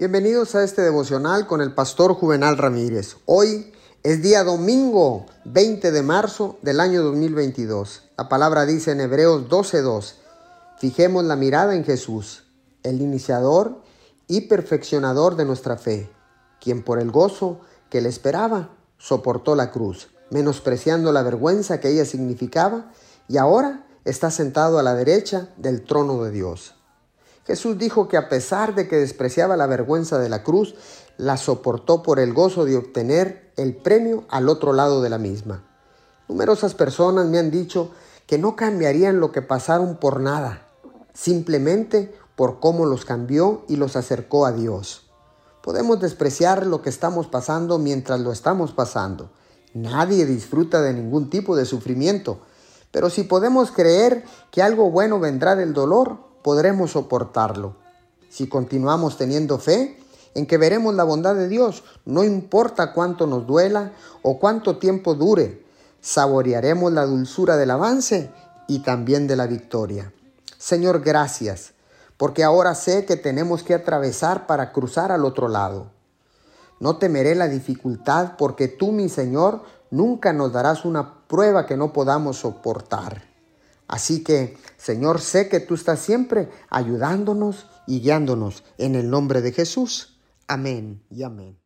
Bienvenidos a este devocional con el pastor Juvenal Ramírez. Hoy es día domingo 20 de marzo del año 2022. La palabra dice en Hebreos 12:2, fijemos la mirada en Jesús, el iniciador y perfeccionador de nuestra fe, quien por el gozo que le esperaba soportó la cruz, menospreciando la vergüenza que ella significaba, y ahora está sentado a la derecha del trono de Dios. Jesús dijo que a pesar de que despreciaba la vergüenza de la cruz, la soportó por el gozo de obtener el premio al otro lado de la misma. Numerosas personas me han dicho que no cambiarían lo que pasaron por nada, simplemente por cómo los cambió y los acercó a Dios. Podemos despreciar lo que estamos pasando mientras lo estamos pasando. Nadie disfruta de ningún tipo de sufrimiento, pero si podemos creer que algo bueno vendrá del dolor, podremos soportarlo. Si continuamos teniendo fe en que veremos la bondad de Dios, no importa cuánto nos duela o cuánto tiempo dure, saborearemos la dulzura del avance y también de la victoria. Señor, gracias, porque ahora sé que tenemos que atravesar para cruzar al otro lado. No temeré la dificultad porque tú, mi Señor, nunca nos darás una prueba que no podamos soportar. Así que, Señor, sé que tú estás siempre ayudándonos y guiándonos en el nombre de Jesús. Amén y amén.